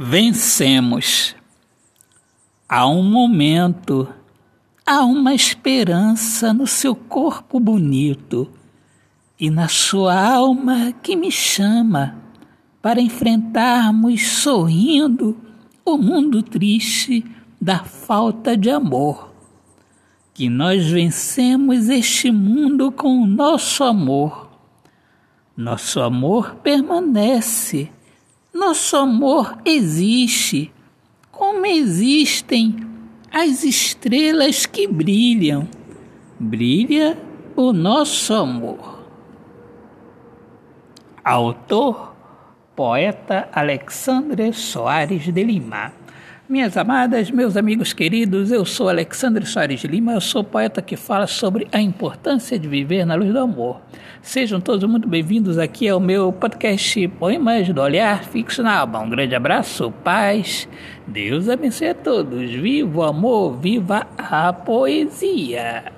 Vencemos. Há um momento, há uma esperança no seu corpo bonito e na sua alma que me chama para enfrentarmos sorrindo o mundo triste da falta de amor. Que nós vencemos este mundo com o nosso amor. Nosso amor permanece nosso amor existe, como existem as estrelas que brilham. Brilha o nosso amor. Autor, poeta Alexandre Soares de Lima. Minhas amadas, meus amigos queridos, eu sou Alexandre Soares Lima, eu sou poeta que fala sobre a importância de viver na luz do amor. Sejam todos muito bem-vindos aqui ao meu podcast Poemas do Olhar Fixo na. Um grande abraço, paz, Deus abençoe a todos. Viva o amor, viva a poesia!